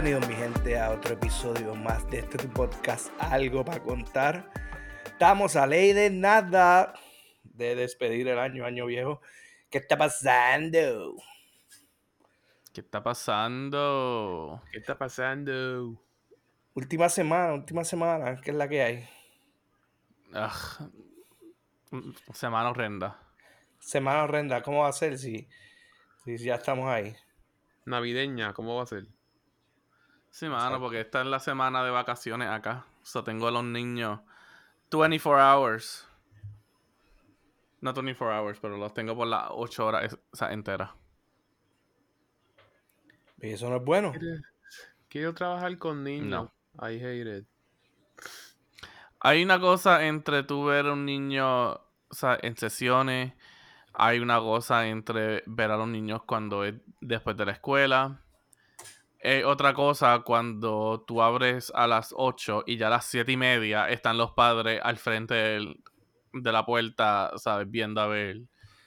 Bienvenidos mi gente a otro episodio más de este podcast Algo para contar. Estamos a ley de nada de despedir el año, año viejo. ¿Qué está pasando? ¿Qué está pasando? ¿Qué está pasando? Última semana, última semana, ¿qué es la que hay? Ugh. Semana horrenda. Semana horrenda, ¿cómo va a ser si, si ya estamos ahí? Navideña, ¿cómo va a ser? Sí, mano, Exacto. porque esta es la semana de vacaciones acá. So tengo a los niños 24 hours. No 24 hours, pero los tengo por las 8 horas es- o sea, enteras. Y eso no es bueno. Quiero trabajar con niños. No. I hate it. Hay una cosa entre tú ver a un niño o sea, en sesiones. Hay una cosa entre ver a los niños cuando es después de la escuela. Hay otra cosa cuando tú abres a las 8 y ya a las 7 y media están los padres al frente de la puerta, ¿sabes? Viendo a ver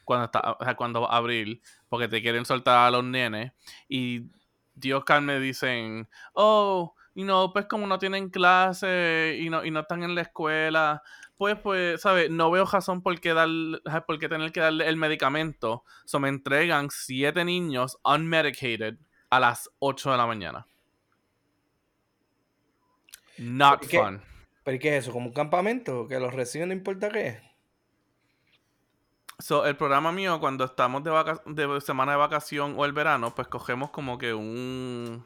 cuando, está, o cuando va abrir, porque te quieren soltar a los nenes. Y Dios me dicen, oh, y no, pues como no tienen clase y no, y no están en la escuela, pues, pues, ¿sabes? No veo razón por qué, dar, por tener que darle el medicamento. So me entregan siete niños unmedicated a las 8 de la mañana. Not ¿Por qué? fun. ¿Pero y qué es eso? ¿Como un campamento? ¿Que los reciben no importa qué? So, el programa mío, cuando estamos de, vaca- de semana de vacación o el verano, pues cogemos como que un.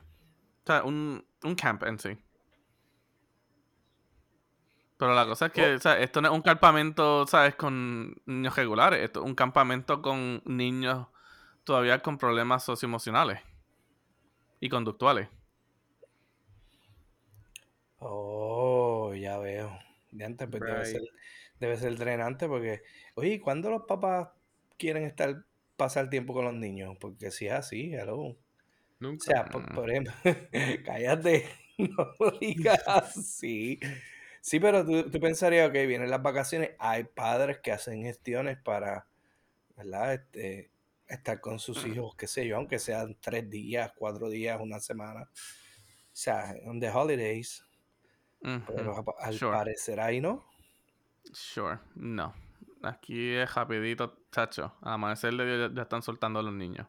O sea, un, un camp en sí. Pero la cosa es que, Oh. o sea, esto no es un campamento, ¿sabes? Con niños regulares. Esto es un campamento con niños todavía con problemas socioemocionales y conductuales. Oh, ya veo. De antes, pues debe ser, debe ser drenante porque, oye, ¿y ¿cuándo los papás quieren estar, pasar tiempo con los niños? Porque si es así, hello. O Nunca. sea, por, por ejemplo, cállate, no lo digas así. Sí, pero tú, tú pensarías, ok, vienen las vacaciones, hay padres que hacen gestiones para, ¿verdad? Este, estar con sus hijos, qué sé yo, aunque sean tres días, cuatro días, una semana. O sea, on the holidays. Pero al Sure. parecer ahí no. Sure, no. Aquí es rapidito, chacho. Al amanecer ya, ya están soltando a los niños.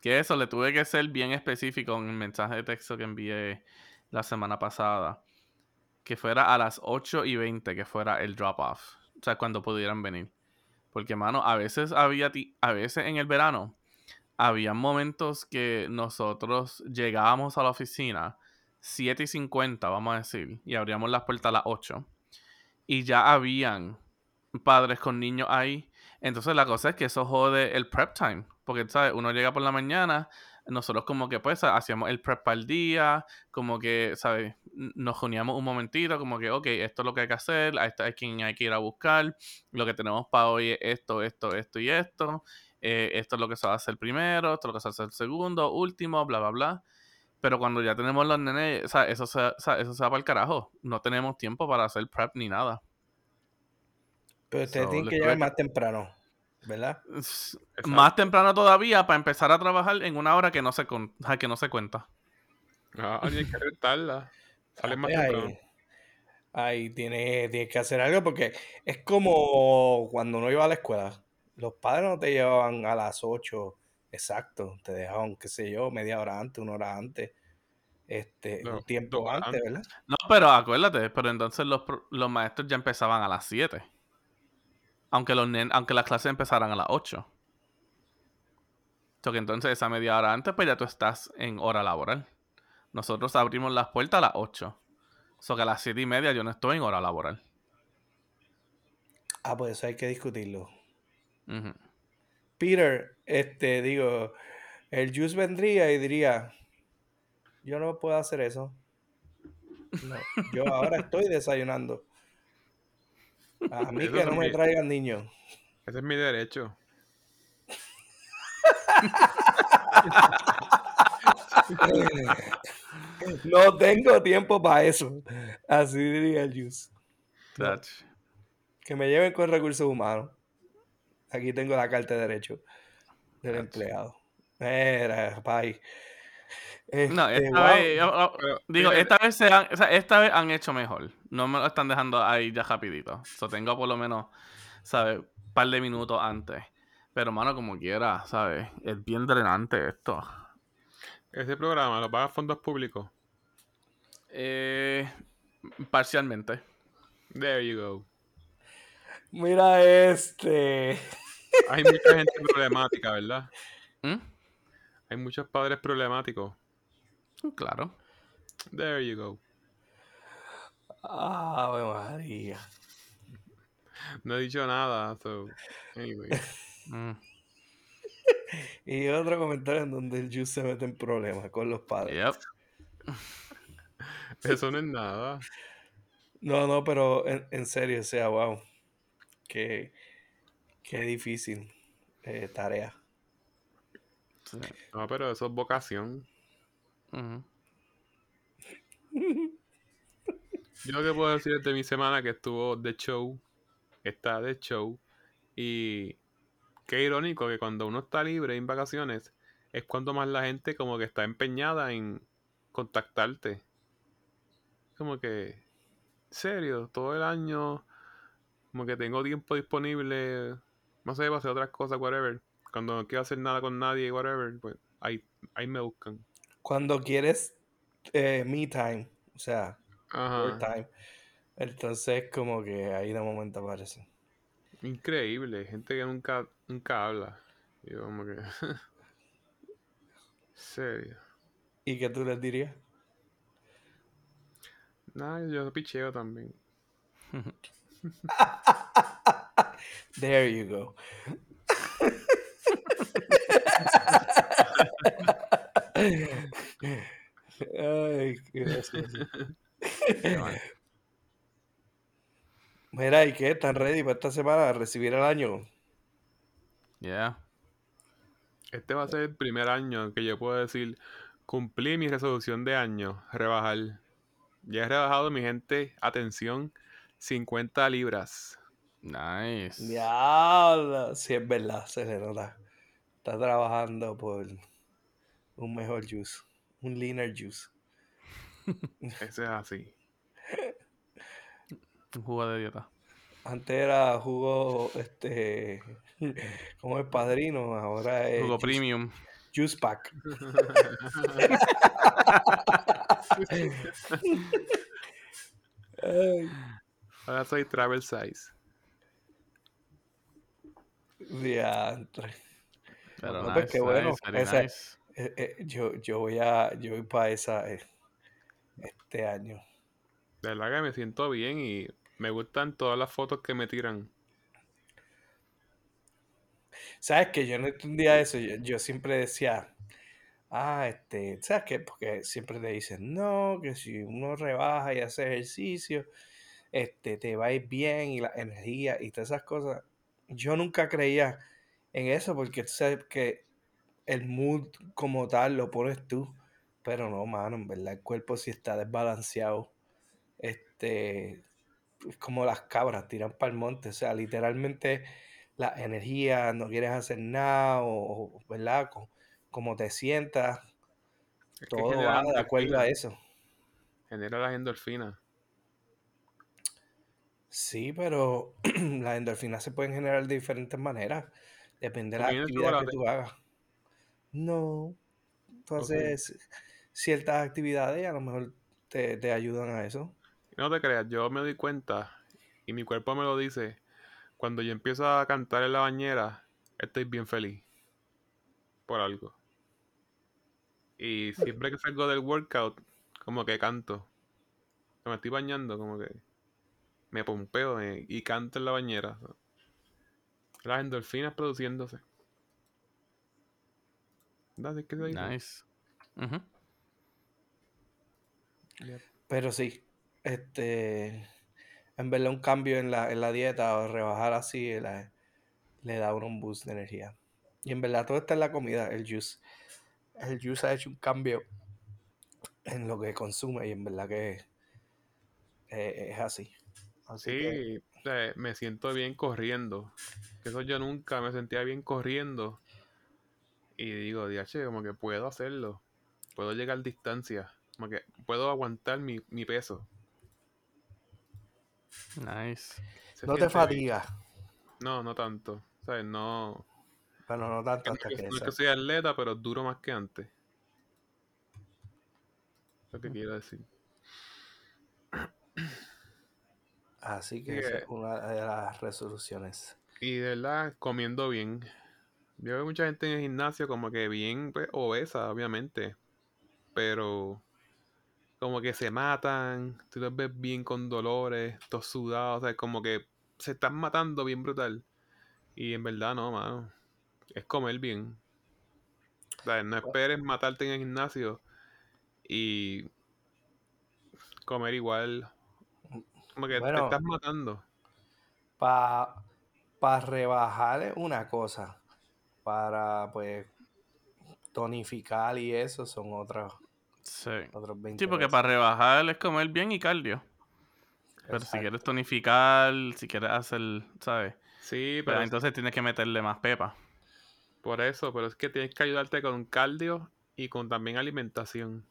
Que eso, le tuve que ser bien específico en el mensaje de texto que envié la semana pasada. Que fuera a las 8 y 20, que fuera el drop-off. O sea, cuando pudieran venir. Porque, mano, a veces había, a veces en el verano, había momentos que nosotros llegábamos a la oficina 7 y 50, vamos a decir, y abríamos las puertas a las 8 y ya habían padres con niños ahí. Entonces la cosa es que eso jode el prep time. Porque, ¿sabes? Uno llega por la mañana, nosotros como que pues hacíamos el prep para el día, como que, ¿sabes? Nos reuníamos un momentito, como que, ok, esto es lo que hay que hacer, a esta es quien hay que ir a buscar, lo que tenemos para hoy es esto, esto, esto y esto, eh, esto es lo que se va a hacer primero, esto es lo que se va a hacer segundo, último, bla, bla, bla. Pero cuando ya tenemos los nenes, o sea, eso se, o sea, eso se va para el carajo. No tenemos tiempo para hacer prep ni nada. Pero ustedes So, tienen que llegar más temprano, ¿verdad? Exacto. Más temprano todavía para empezar a trabajar en una hora que no se, con- ah, que no se cuenta. Ah, hay que rentarla. Sale más Pues temprano. ahí, ahí tienes, tienes que hacer algo porque es como cuando uno iba a la escuela. Los padres no te llevaban a las 8 exacto, te dejaban, qué sé yo, media hora antes, una hora antes, este, No, un tiempo antes, antes. ¿verdad? No, pero acuérdate, pero entonces los, los maestros ya empezaban a las 7. Aunque, los aunque las clases empezaran a las 8. So que entonces esa media hora antes, pues ya tú estás en hora laboral. Nosotros abrimos las puertas a las 8. So que a las 7 y media yo no estoy en hora laboral. Ah, pues eso hay que discutirlo. Peter, este, digo, el Juice vendría y diría, yo no puedo hacer eso. No, yo ahora estoy desayunando. A mí Eso que no me mi- traigan niños. Ese es mi derecho. No tengo tiempo para eso. Así diría el Juice. No, que me lleven con recursos humanos. Aquí tengo la carta de derecho del empleado. Era, No, Este, esta wow. vez, oh, oh, digo, fíjate, esta vez, se han, o sea, esta vez han hecho mejor. No me lo están dejando ahí ya rapidito. So, tengo por lo menos, ¿sabes? Un par de minutos antes. Pero, mano, como quiera, ¿sabes? Es bien drenante esto. ese programa lo paga fondos públicos. Eh, parcialmente. There you go. Mira este. Hay mucha gente problemática, ¿verdad? ¿Mm? Hay muchos padres problemáticos. Claro. There you go. Ave María. No he dicho nada, so. Anyway. Mm, Y otro comentario en donde el Juice se mete en problemas con los padres. Yep. Eso no es nada. No, no, pero en, en serio, o sea, wow. Qué, qué difícil eh, tarea. No, pero eso es vocación. Yo lo que puedo decir de mi semana que estuvo de show, está de show, y qué irónico que cuando uno está libre en vacaciones es cuando más la gente como que está empeñada en contactarte. Como que, serio, todo el año, como que tengo tiempo disponible, no sé, para hacer otras cosas, whatever. Cuando no quiero hacer nada con nadie, whatever, pues ahí, ahí me buscan. Cuando quieres eh, me time, o sea, Ajá. time, entonces como que ahí de momento aparece. Increíble, gente que nunca, nunca habla. Y yo como que... Serio. ¿Y qué tú les dirías? Nada, yo picheo también. There you go. Ay, qué gracioso. Mira, ¿y qué? ¿Están ready para esta semana a recibir el año? Yeah. Este va a ser el primer año que yo puedo decir, cumplí mi resolución de año, rebajar. Ya he rebajado, mi gente, atención, 50 libras. Nice. Diablo, sí es verdad, se le nota. Está trabajando por un mejor juice, un leaner juice. Ese es así. Un jugo de dieta. Antes era jugo, este, como el padrino, ahora es Jugo juice, premium. juice pack. Ahora soy travel size. diantre. Pero No, pues nice, qué bueno. nice, very Ese- nice. Eh, eh, yo, yo voy a, yo voy para esa eh, este año. De verdad que me siento bien y me gustan todas las fotos que me tiran. ¿Sabes que Yo no entendía eso. Yo, yo siempre decía, ah, este, ¿sabes qué? Porque siempre te dicen, no, que si uno rebaja y hace ejercicio, este, te va a ir bien y la energía y todas esas cosas. Yo nunca creía en eso porque tú sabes que el mood como tal lo pones tú. Pero no, mano, en verdad el cuerpo si está desbalanceado. Este, es como las cabras tiran para el monte, o sea, literalmente la energía, no quieres hacer nada, o, o, ¿verdad? Co- Como te sientas, Es todo va de acuerdo a eso. Genera las endorfinas. Sí, pero las endorfinas se pueden generar de diferentes maneras, depende de la ¿Comiendo actividad que tú hagas. No, tú ¿O sí? haces ciertas actividades y a lo mejor te, te ayudan a eso. No te creas, yo me doy cuenta y mi cuerpo me lo dice. Cuando yo empiezo a cantar en la bañera, estoy bien feliz. Por algo. Y siempre que salgo del workout, como que canto. Me estoy bañando, como que me pompeo me- y canto en la bañera. Las endorfinas produciéndose. ¿Verdad? ¿Sí que? Nice. Yep. Pero sí, este, en verdad un cambio en la, en la dieta o rebajar así la- le da a uno un boost de energía. Y en verdad todo está en la comida, el juice. El juice ha hecho un cambio en lo que consume y en verdad que eh, es así. Así Sí, sea, me siento bien corriendo. Que eso yo nunca me sentía bien corriendo. Y digo, diache, como que puedo hacerlo. puedo llegar distancia. Como que puedo aguantar mi, mi peso. Nice. Se No te fatigas. No, no tanto. ¿Sabes? No. Bueno, no tanto No es hasta que, que no es que soy atleta, pero duro más que antes. Lo que quiero decir. Así que Sí, esa es una de las resoluciones. Y de verdad, comiendo bien. Yo veo mucha gente en el gimnasio como que bien pues, obesa, obviamente. Pero como que se matan, tú los ves bien con dolores, todos sudados, o sea, como que se están matando bien brutal. Y en verdad no, mano. Es comer bien. O sea, no esperes matarte en el gimnasio y comer igual. Como que te estás matando. Para rebajar es una cosa. Para, pues, tonificar y eso son otros, Sí. otros 20 Sí, porque para rebajar es comer bien y cardio. Pero si quieres tonificar, si quieres hacer, ¿sabes? Sí, Pero pero entonces tienes que meterle más pepa. Por eso, pero es que tienes que ayudarte con cardio y con también alimentación.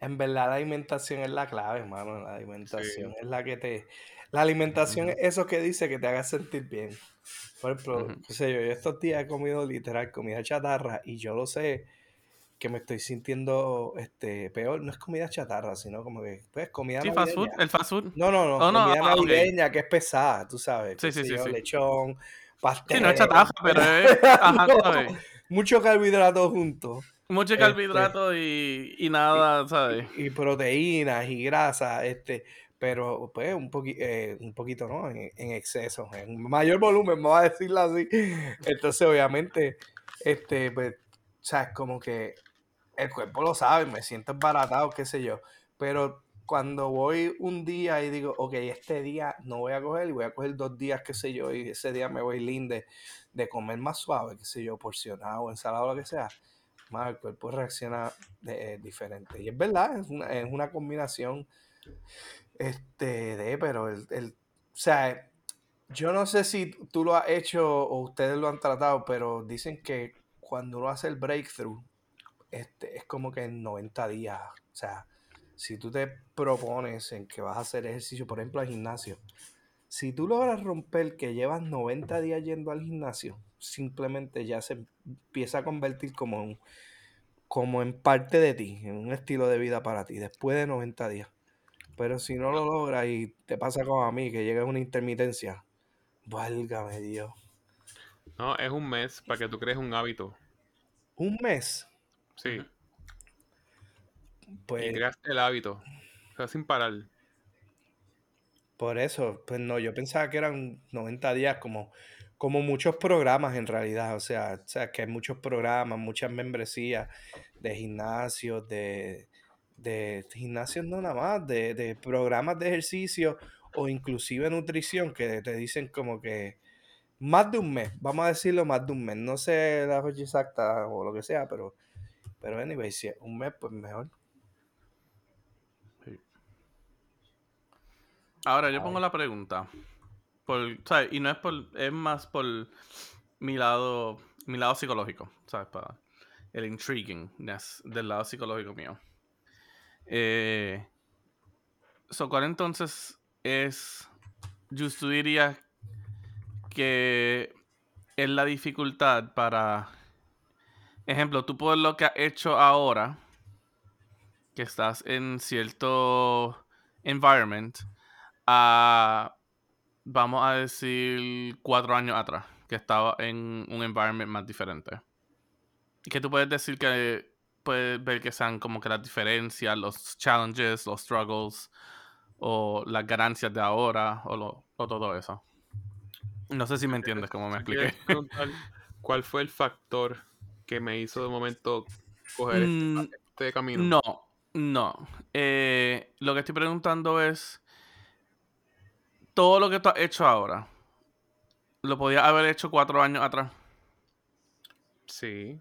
En verdad la alimentación es la clave, hermano. La alimentación Sí. es la que te... La alimentación es eso que dice que te haga sentir bien. Por ejemplo, Ujú. qué sé yo, yo estos días he comido literal comida chatarra y yo lo sé que me estoy sintiendo este peor. No es comida chatarra, sino como que, pues, comida Sí, fast food, el fast food. No, no, no, Oh, no, comida ah, navideña que es pesada, tú sabes. Sí, sí, sí, yo, sí. lechón, pastel. Sí, no es chatarra, pero es, ajá, No, ¿sabes? mucho carbohidrato juntos. Mucho Este, carbohidrato y, y nada, ¿sabes? y proteínas y grasas, este, pero pues un, poqui- eh, un poquito, ¿no? En, exceso, en mayor volumen, vamos a decirlo así. Entonces, obviamente, este, pues, o sea, es como que el cuerpo lo sabe, me siento embaratado, qué sé yo, pero cuando voy un día y digo, ok, este día no voy a coger y voy a coger dos días, qué sé yo, y ese día me voy linde de comer más suave, qué sé yo, porcionado, ensalada, lo que sea, más el cuerpo reacciona de- eh, diferente. Y es verdad, es una, es una combinación este, de, pero el, el- o sea, yo no sé si tú lo has hecho o ustedes lo han tratado, pero dicen que cuando uno hace el breakthrough, este, es como que en 90 días, o sea, si tú te propones en que vas a hacer ejercicio, por ejemplo, al gimnasio, si tú logras romper que llevas 90 días yendo al gimnasio, simplemente ya se empieza a convertir como en, como en parte de ti, en un estilo de vida para ti, después de 90 días. Pero si no lo logras y te pasa como a mí, que llega una intermitencia, válgame Dios. No, es un mes para que tú crees un hábito. Un mes, Sí. Pues Y creas el hábito. O sea, sin parar. por eso, pues no, yo pensaba que eran 90 días como, como muchos programas en realidad, o sea, o sea, que hay muchos programas, muchas membresías de gimnasios, de, de gimnasios no nada más, de, de programas de ejercicio o inclusive nutrición que te dicen como que más de un mes, vamos a decirlo más de un mes, no sé la fecha exacta o lo que sea, pero, pero anyway, si es un mes, pues mejor. Sí. Ahora, yo pongo la pregunta. Por, ¿sabes? Y no es por, es más por mi lado, mi lado psicológico, ¿sabes? Para el intriguingness del lado psicológico mío. Eh, so, ¿Cuál entonces es, just tú dirías que es la dificultad para, ejemplo, tú por lo que has hecho ahora, que estás en cierto environment, a, vamos a decir, cuatro años atrás, que estaba en un environment más diferente. Que tú puedes decir que puedes ver que sean como que las diferencias, los challenges, los struggles, o las ganancias de ahora, o, lo- o todo eso. No sé si me entiendes cómo me expliqué. ¿Cuál fue el factor que me hizo de momento coger este, Mm, este camino? No, no. Eh, lo que estoy preguntando es, todo lo que tú has hecho ahora, ¿lo podías haber hecho cuatro años atrás? Sí.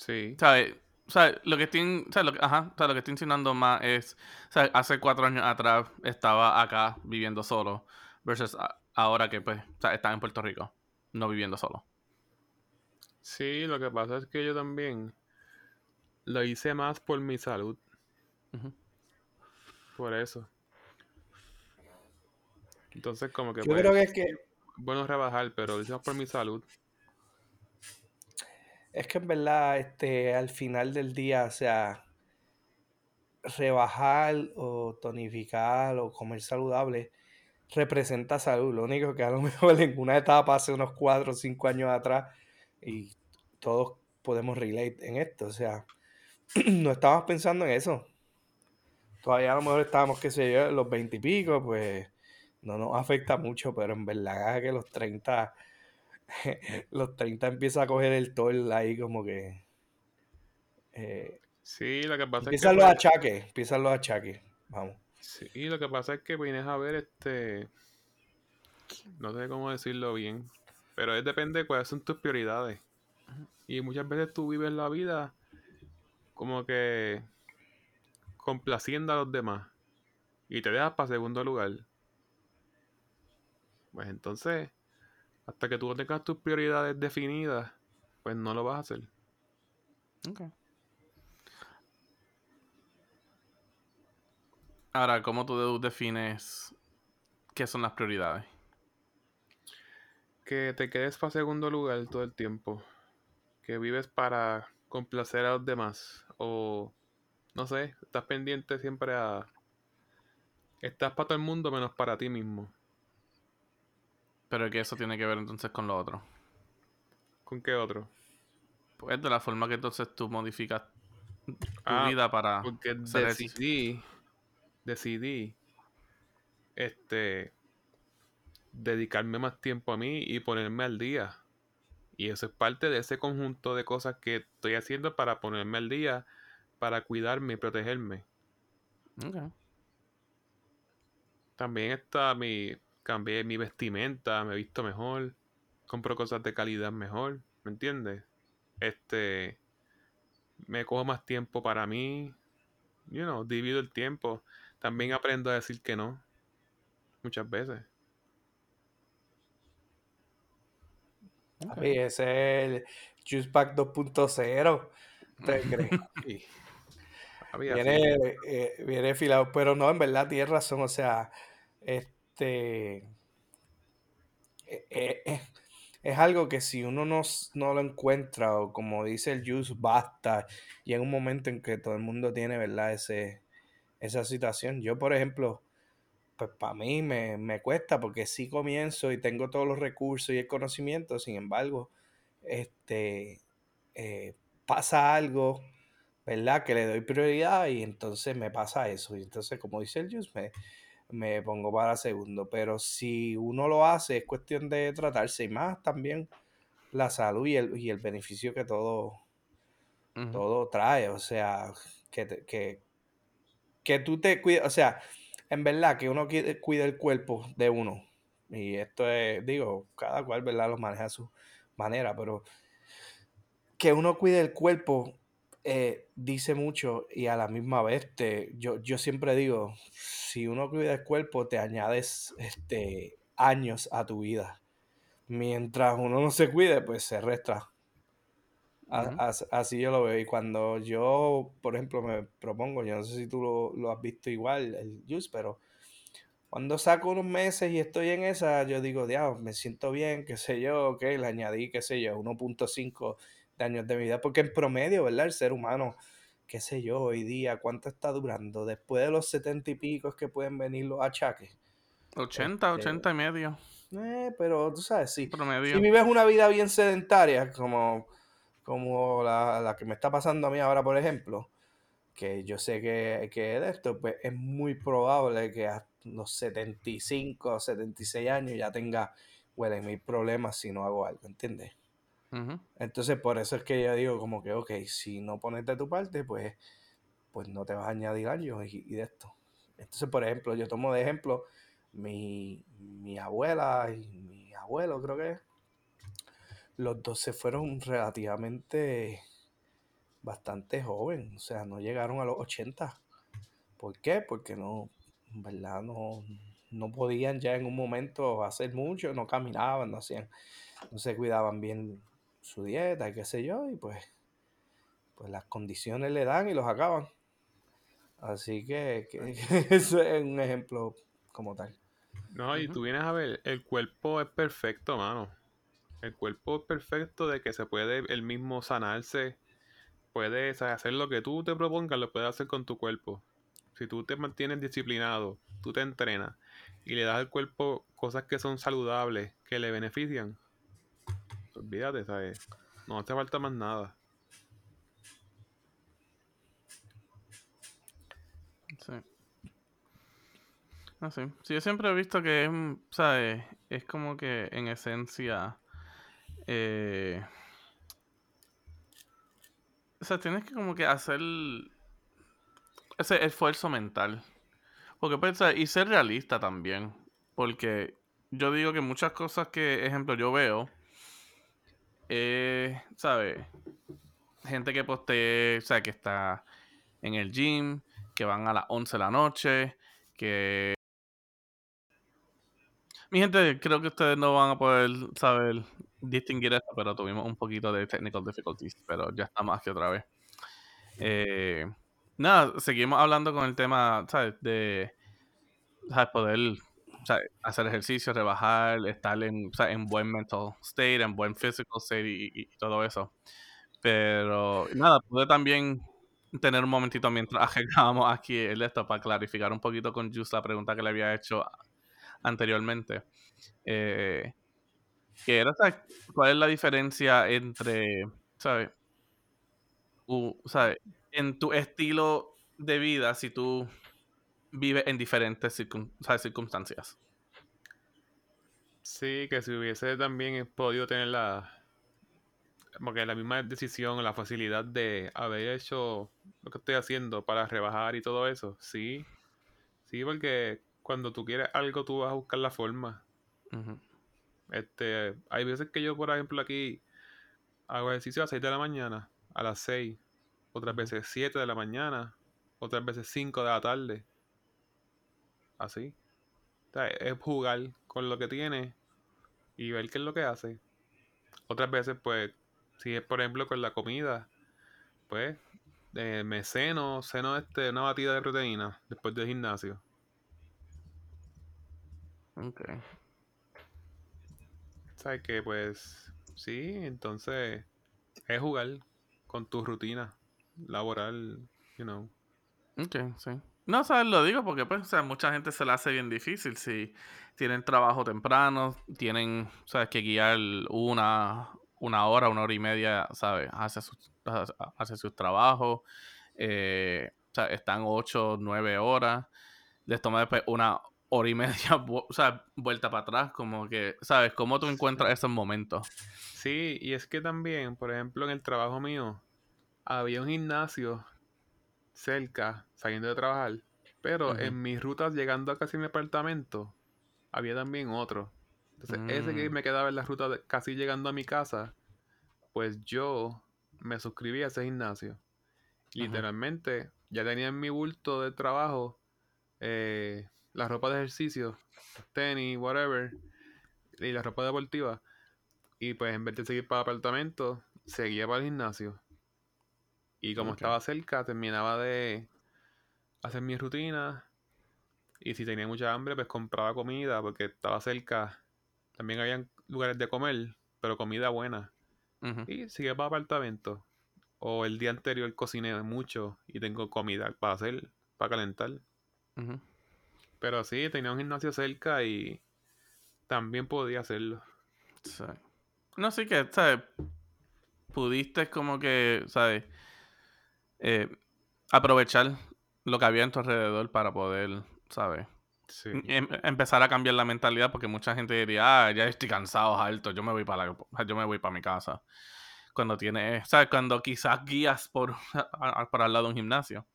Sí. ¿Sabes? ¿Sabes? Lo que estoy, ¿sabes? Lo que, ajá, ¿sabes? Lo que estoy insinuando más es, ¿sabes? Hace cuatro años atrás estaba acá viviendo solo, versus a- ahora que pues, ¿sabes? estaba en Puerto Rico, no viviendo solo. Sí, lo que pasa es que yo también lo hice más por mi salud. Por eso. Entonces, como que Yo pues, creo que es que bueno rebajar, pero lo hice más por mi salud. Es que en verdad, este, al final del día, o sea, rebajar o tonificar o comer saludable representa salud. Lo único que a lo mejor en una etapa hace unos 4 o 5 años atrás y todos podemos relate en esto. O sea, no estábamos pensando en eso. Todavía a lo mejor estábamos, qué sé yo, los 20 y pico, pues no nos afecta mucho, pero en verdad que los 30, los 30 empieza a coger el tol ahí como que... eh, Sí, lo que pasa es que empiezan los pues, achaques, empiezan los achaques. Vamos. sí, lo que pasa es que vienes a ver este no sé cómo decirlo bien, pero es depende de cuáles son tus prioridades. Y muchas veces tú vives la vida como que complaciendo a los demás y te dejas para segundo lugar. Pues entonces, hasta que tú no tengas tus prioridades definidas, pues no lo vas a hacer. Ok. Ahora, ¿cómo tú defines qué son las prioridades? Que te quedes para segundo lugar todo el tiempo. Que vives para complacer a los demás. O, no sé, estás pendiente siempre a... Estás para todo el mundo menos para ti mismo. Pero que eso tiene que ver entonces con lo otro. ¿Con qué otro? Pues de la forma que entonces tú modificas tu Ah, vida para Porque decidí, decidí, este, dedicarme más tiempo a mí y ponerme al día. Y eso es parte de ese conjunto de cosas que estoy haciendo para ponerme al día, para cuidarme y protegerme. Ok. También está mi, cambié mi vestimenta, me he visto mejor, compro cosas de calidad mejor, ¿me entiendes? Este, me cojo más tiempo para mí, you know, divido el tiempo. También aprendo a decir que no, muchas veces. ok. Papi, ese es el Juice Pack 2.0. ¿Usted cree? Sí. Viene, eh, viene filado, pero no, en verdad tienes razón, o sea, este eh, eh, eh, es algo que si uno no, no lo encuentra, o como dice el Juice, basta, en un momento en que todo el mundo tiene, ¿verdad? Ese, esa situación. Yo, por ejemplo, pues para mí me, me cuesta porque sí comienzo y tengo todos los recursos y el conocimiento, sin embargo, este, pasa algo, ¿verdad? Que le doy prioridad y entonces me pasa eso. Y entonces, como dice el Juice, me, me pongo para segundo. Pero si uno lo hace, es cuestión de tratarse y más también la salud y el, y el beneficio que todo, todo trae. O sea, que, te- que, que tú te cuides, o sea, en verdad que uno cuide el cuerpo de uno. Y esto es, digo, cada cual, ¿verdad? Lo maneja a su manera, pero que uno cuide el cuerpo eh, dice mucho y a la misma vez te, yo, yo siempre digo, si uno cuida el cuerpo te añades este, años a tu vida. Mientras uno no se cuide, pues se resta. A- Así yo lo veo. Y cuando yo, por ejemplo, me propongo, yo no sé si tú lo, lo has visto igual, el juice, pero cuando saco unos meses y estoy en esa, yo digo, diablo, me siento bien, qué sé yo, ok, le añadí, qué sé yo, 1.5 de años de vida, porque en promedio, ¿verdad? El ser humano, qué sé yo, hoy día, ¿cuánto está durando? Después de los 70 y pico es que pueden venir los achaques. 80, Este, 80 y medio. Eh, pero tú sabes, sí. Si Promedio. vives una vida bien sedentaria, como, como la, la que me está pasando a mí ahora, por ejemplo, que yo sé que, que de esto, pues es muy probable que a los 75 o 76 años ya tenga, huele, mil problemas si no hago algo, ¿entiendes? Entonces, por eso es que yo digo como que, ok, si no pones de tu parte, pues, pues no te vas a añadir años y, y de esto. Entonces, por ejemplo, yo tomo de ejemplo mi, mi abuela y mi abuelo, creo que. Los dos se fueron relativamente bastante joven, o sea, no llegaron a los 80. ¿Por qué? Porque no, en verdad, no, no podían ya en un momento hacer mucho, no caminaban, no hacían, no se cuidaban bien su dieta y qué sé yo, y pues, pues las condiciones le dan y los acaban. Así que, que eso es un ejemplo como tal. No, y Ujú. tú vienes a ver, el cuerpo es perfecto, mano. El cuerpo es perfecto de que se puede el mismo sanarse, puede o sea, hacer lo que tú te propongas, lo puedes hacer con tu cuerpo. Si tú te mantienes disciplinado, tú te entrenas y le das al cuerpo cosas que son saludables, que le benefician, olvídate, ¿sabes? No hace falta más nada. Sí. Ah, sí. Sí, yo siempre he visto que es, ¿sabes? Es como que en esencia. eh, o sea, tienes que como que hacer ese esfuerzo mental. Porque pues, y ser realista también. Porque yo digo que muchas cosas que, ejemplo, yo veo, eh, ¿sabes? Gente que postee, o sea, que está en el gym, que van a las 11 de la noche, que... Mi gente, creo que ustedes no van a poder saber distinguir esto, pero tuvimos un poquito de technical difficulties, pero ya estamos aquí otra vez. Eh, nada, seguimos hablando con el tema, ¿sabes? De ¿sabes? poder ¿sabes? hacer ejercicio, rebajar, estar en, ¿sabes? en buen mental state, en buen physical state y, todo eso. Pero nada, pude también tener un momentito mientras arreglábamos aquí el esto para clarificar un poquito con Just la pregunta que le había hecho anteriormente. Eh, era. ¿Cuál es la diferencia entre, ¿sabes? u- ¿sabes? En tu estilo de vida si tú vives en diferentes circun- ¿sabes? circunstancias. Sí, que si hubiese también podido tener la, como que la misma decisión, la facilidad de haber hecho lo que estoy haciendo para rebajar y todo eso, sí, sí, porque cuando tú quieres algo tú vas a buscar la forma. Este, hay veces que yo, por ejemplo, aquí hago ejercicio a las 6 de la mañana, a las 6, otras veces 7 de la mañana, otras veces 5 de la tarde. Así. O sea, es jugar con lo que tienes y ver qué es lo que hace. Otras veces, pues, si es por ejemplo con la comida, pues eh, me ceno, ceno este, una batida de proteína después del gimnasio. ok. ¿Sabes que Pues sí, entonces es jugar con tu rutina laboral, you know. Ok, sí. No, ¿sabes? Lo digo porque, pues, o sea, mucha gente se la hace bien difícil si tienen trabajo temprano, tienen, ¿sabes? Que guiar una, una hora, una hora y media, ¿sabes? Hacia sus, hacia sus trabajos. eh, o sea, están ocho, nueve horas. Les toma después una hora y media, o sea, vuelta para atrás, como que, ¿sabes? ¿Cómo tú encuentras esos momentos? Sí, y es que también, por ejemplo, en el trabajo mío, había un gimnasio cerca, saliendo de trabajar, pero en mis rutas llegando a casi mi apartamento, había también otro. Entonces, ese que Mm, me quedaba en la ruta de- casi llegando a mi casa, pues yo me suscribí a ese gimnasio. Literalmente, ya tenía en mi bulto de trabajo eh, la ropa de ejercicio, tenis, whatever, y la ropa deportiva. Y pues en vez de seguir para el apartamento, seguía para el gimnasio. Y como estaba cerca, terminaba de hacer mi rutina. Y si tenía mucha hambre, pues compraba comida porque estaba cerca. También habían lugares de comer, pero comida buena. Ujú. Y seguía para apartamento. O el día anterior cociné mucho y tengo comida para hacer, para calentar. Pero sí, tenía un gimnasio cerca y también podía hacerlo. Sí. No, sí que, ¿sabes? Pudiste como que, ¿sabes? Eh, aprovechar lo que había en tu alrededor para poder, ¿sabes? Sí. Em- empezar a cambiar la mentalidad porque mucha gente diría, ah, ya estoy cansado, alto, yo me voy para la, yo me voy para mi casa. Cuando tienes, ¿sabes? Cuando quizás guías por, por al lado de un gimnasio,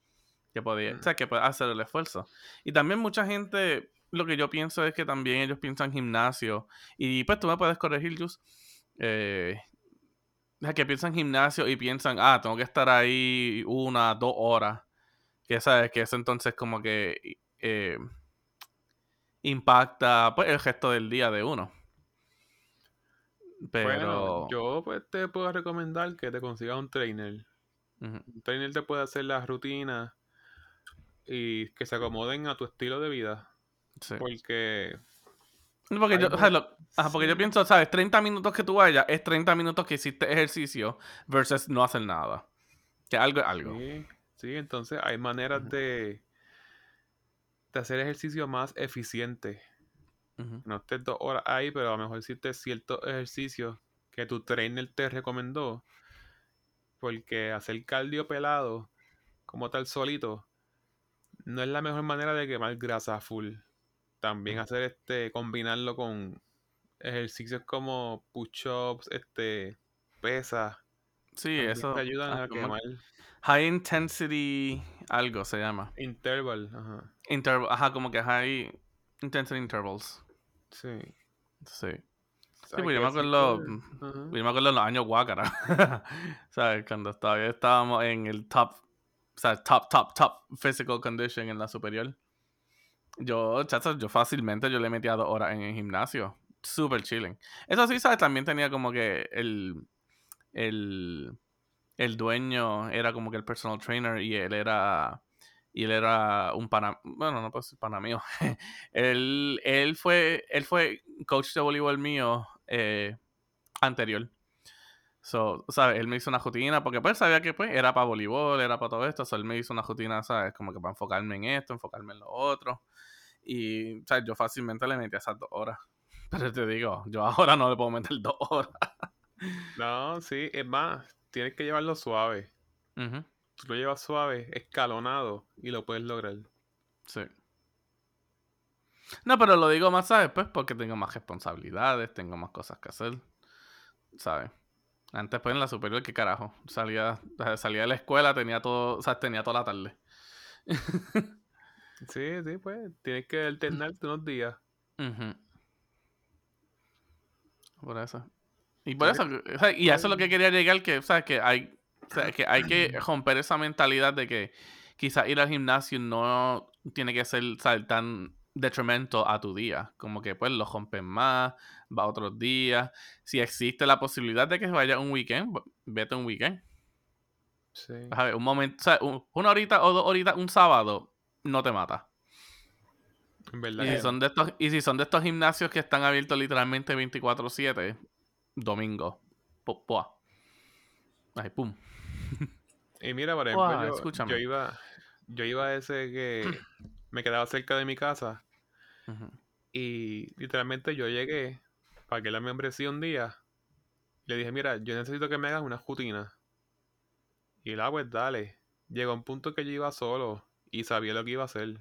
que podía, Mm. o sea, que puedes hacer el esfuerzo. Y también mucha gente, lo que yo pienso es que también ellos piensan gimnasio, y pues tú me puedes corregir, Jus, eh, que piensan gimnasio y piensan, ah, tengo que estar ahí una, dos horas, que sabes, que eso entonces como que eh, impacta pues, el gesto del día de uno. Pero. Bueno, yo pues te puedo recomendar que te consigas un trainer. Un trainer te puede hacer las rutinas y que se acomoden a tu estilo de vida. sí. Porque Porque yo, o sea, mu- lo- ajá, porque yo pienso, ¿sabes? 30 minutos que tú vayas es 30 minutos que hiciste ejercicio versus no hacer nada. Que algo es algo. sí, sí, entonces hay maneras de, de hacer ejercicio más eficiente. No estés dos horas ahí, pero a lo mejor hiciste ciertos ejercicios que tu trainer te recomendó. Porque hacer cardio pelado, como tal solito, no es la mejor manera de quemar grasa full. También hacer este, combinarlo con ejercicios como push-ups, este, pesas, Sí, eso. te ayudan a quemar High intensity algo se llama. interval. Ajá. Interval, ajá, como que high intensity intervals. Sí. Sí. Sí, pues yo me acuerdo. Yo me acuerdo en los años Guácara. ¿Sabes? Cuando todavía estábamos en el top. O sea, top, top, top physical condition en la superior. Yo, chacho, yo fácilmente yo le metía dos horas en el gimnasio. Super chilling. Eso sí, ¿sabes? También tenía como que el. El. El dueño era como que el personal trainer y él era. Y él era un pana. Bueno, no puedo decir pana mío. él, él fue. Él fue coach de voleibol mío. eh, anterior. So, ¿sabes? Él me hizo una rutina porque pues sabía que pues era para voleibol, era para todo esto. So, él me hizo una rutina, ¿sabes? Como que para enfocarme en esto, enfocarme en lo otro. Y, ¿sabes? Yo fácilmente le metí esas dos horas. Pero te digo, yo ahora no le puedo meter dos horas. No, sí, es más, tienes que llevarlo suave. Ujú, Tú lo llevas suave, escalonado, y lo puedes lograr. Sí. No, pero lo digo más, ¿sabes? Pues porque tengo más responsabilidades, tengo más cosas que hacer. ¿Sabes? Antes, pues en la superior, ¿qué carajo? Salía, salía de la escuela, tenía todo, o sea, tenía toda la tarde. Sí, sí, pues, tienes que alternarte unos días. Ujú. Por eso. Y por Sí. eso, o sea, y eso es lo que quería llegar, que, o sea, que hay, o sea, que hay que romper esa mentalidad de que quizás ir al gimnasio no tiene que ser, tan detrimento a tu día. Como que pues lo rompes más, va otros días. Si existe la posibilidad de que vaya un weekend, vete un weekend. Sí. A ver, un momento, o sea, un- una horita o dos horitas un sábado no te mata. En verdad. Y si, son de estos, y si son de estos gimnasios que están abiertos literalmente 24-7, domingo. pu- pua. Ay, pum. Y mira, por ejemplo, Guau, yo, escúchame. yo iba, yo iba a ese que me quedaba cerca de mi casa y literalmente yo llegué para que la membresía un día. Le dije, mira, yo necesito que me hagas una rutina. Y él, ah, pues dale. Llegó un punto que yo iba solo y sabía lo que iba a hacer.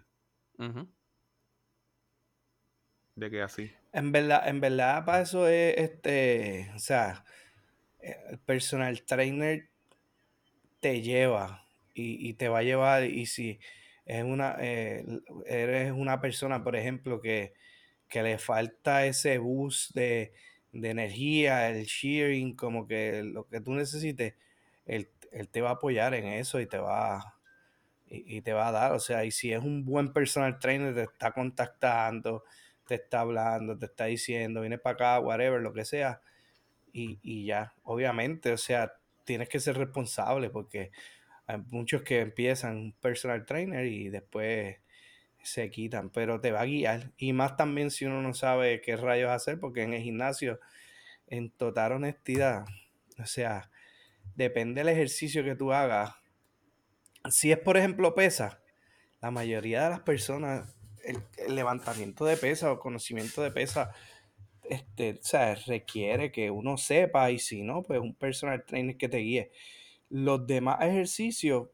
De que así. En verdad, en verdad, para eso es este, o sea, eh, el personal trainer te lleva y, y te va a llevar y si es una, eh, eres una persona, por ejemplo, que, que le falta ese boost de, de energía, el shearing, como que lo que tú necesites, él, él te va a apoyar en eso y te va, y, y te va a dar, o sea, y si es un buen personal trainer, te está contactando, te está hablando, te está diciendo, viene para acá, whatever, lo que sea, y, y ya, obviamente, o sea, tienes que ser responsable porque hay muchos que empiezan un personal trainer y después se quitan, pero te va a guiar, y más también si uno no sabe qué rayos hacer, porque en el gimnasio, en total honestidad, o sea, depende del ejercicio que tú hagas, si es por ejemplo pesa, la mayoría de las personas, el, levantamiento de pesa o conocimiento de pesa, este, o sea, requiere que uno sepa y si no, pues un personal trainer que te guíe. Los demás ejercicios,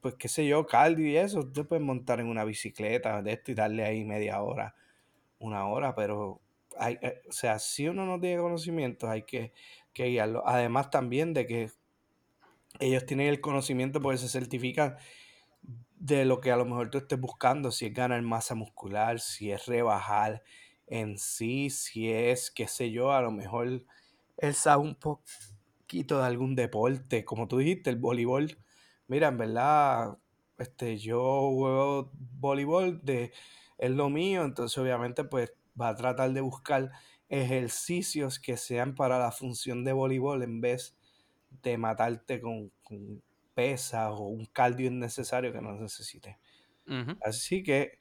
pues qué sé yo, cardio y eso, tú puedes montar en una bicicleta de esto y darle ahí media hora, una hora, pero hay, eh, o sea, si uno no tiene conocimientos, hay que, que guiarlo. Además también de que ellos tienen el conocimiento porque se certifican de lo que a lo mejor tú estés buscando, si es ganar masa muscular, si es rebajar en sí, si es, qué sé yo, a lo mejor él sabe un poquito de algún deporte, como tú dijiste, el voleibol. Mira, en verdad, este, yo juego voleibol, de, es lo mío, entonces obviamente pues va a tratar de buscar ejercicios que sean para la función de voleibol en vez de matarte con, con pesas o un cardio innecesario que no necesites. Así que,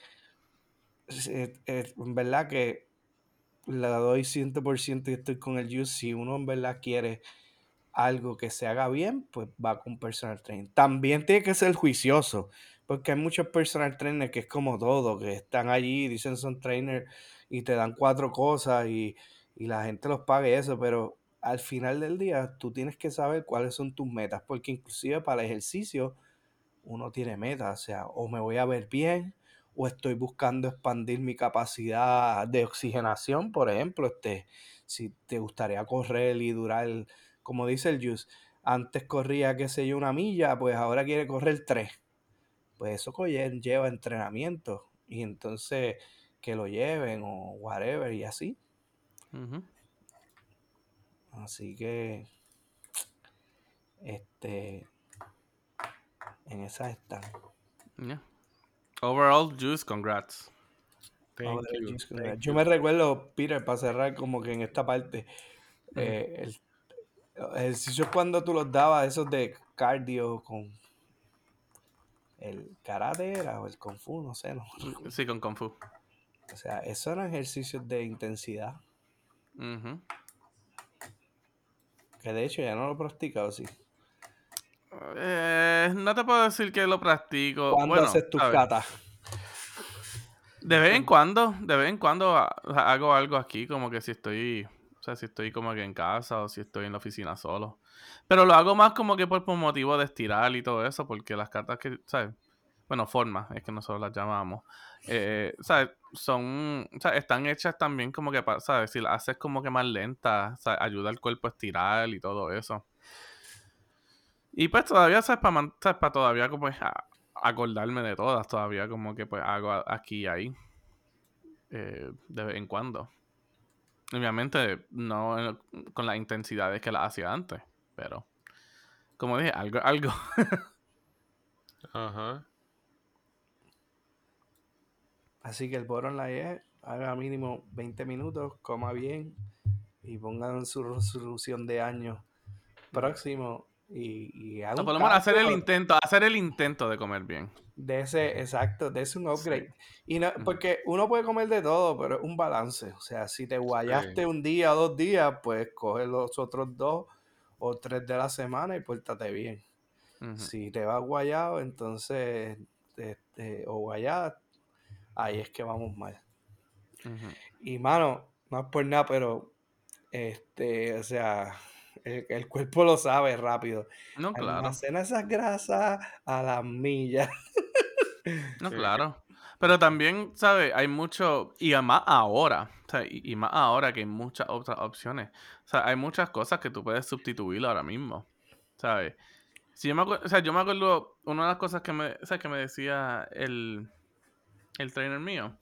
en verdad que la doy 100% y estoy con el juice. Si uno en verdad quiere algo que se haga bien, pues va con personal trainer. También tiene que ser juicioso, porque hay muchos personal trainers que es como todo, que están allí, dicen son trainer y te dan cuatro cosas y, y la gente los paga y eso, pero al final del día tú tienes que saber cuáles son tus metas, porque inclusive para el ejercicio uno tiene metas, o sea, o me voy a ver bien, o estoy buscando expandir mi capacidad de oxigenación, por ejemplo, este, si te gustaría correr y durar, como dice el Juice, antes corría, qué sé yo, una milla, pues ahora quiere correr tres. Pues eso lleva entrenamiento y entonces que lo lleven o whatever y así. Así que, este, en esas están. Yeah. Overall, Juice, congrats. Thank Ahora, you, Juice, thank congrats. Yo you. me recuerdo, Peter, para cerrar como que en esta parte, Ujú. eh, el, los ejercicios cuando tú los dabas, esos de cardio con el karate era o el kung fu, no sé, no. Sí, con Kung Fu. O sea, esos eran ejercicios de intensidad, Ujú. Que de hecho ya no lo practicado, sí. Eh, no te puedo decir que lo practico. ¿Cuándo Bueno, haces tus catas? De vez en cuando, de vez en cuando ha- hago algo aquí, como que si estoy, o sea, si estoy como que en casa o si estoy en la oficina solo. Pero lo hago más como que por, por motivo de estirar y todo eso, porque las cartas que, ¿sabes? Bueno, formas, es que nosotros las llamamos. Eh. Son, están hechas también como que, ¿sabes? Si las haces como que más lentas, ¿sabes? ayuda al cuerpo a estirar y todo eso. Y pues todavía, ¿sabes? Para todavía como es a- acordarme de todas, todavía como que pues hago aquí y ahí. eh, de vez en cuando. Obviamente no en- con las intensidades que las hacía antes, pero como dije, algo, algo. Ajá. Así que el bottom line es, haga mínimo 20 minutos, coma bien y pongan su resolución de año próximo y, y haga O un por lo menos hacer el intento, hacer el intento de comer bien. de ese, exacto, de ese un upgrade. Y no, porque uno puede comer de todo, pero es un balance. O sea, si te guayaste Sí. un día o dos días, pues coge los otros dos o tres de la semana y pórtate bien. Si te vas guayado, entonces, este, o guayada, ahí es que vamos mal. Y mano, no es por nada, pero este, o sea, el, el cuerpo lo sabe rápido. No, claro. Almacena esas grasas a las millas. No, Sí. claro. Pero también, ¿sabes? Hay mucho, y más ahora, o sea, y, y más ahora que hay muchas otras opciones. O sea, hay muchas cosas que tú puedes sustituir ahora mismo, ¿sabes? Si yo me acuerdo, o sea, yo me acuerdo, una de las cosas que me, ¿sabes? que me decía el, el trainer mío,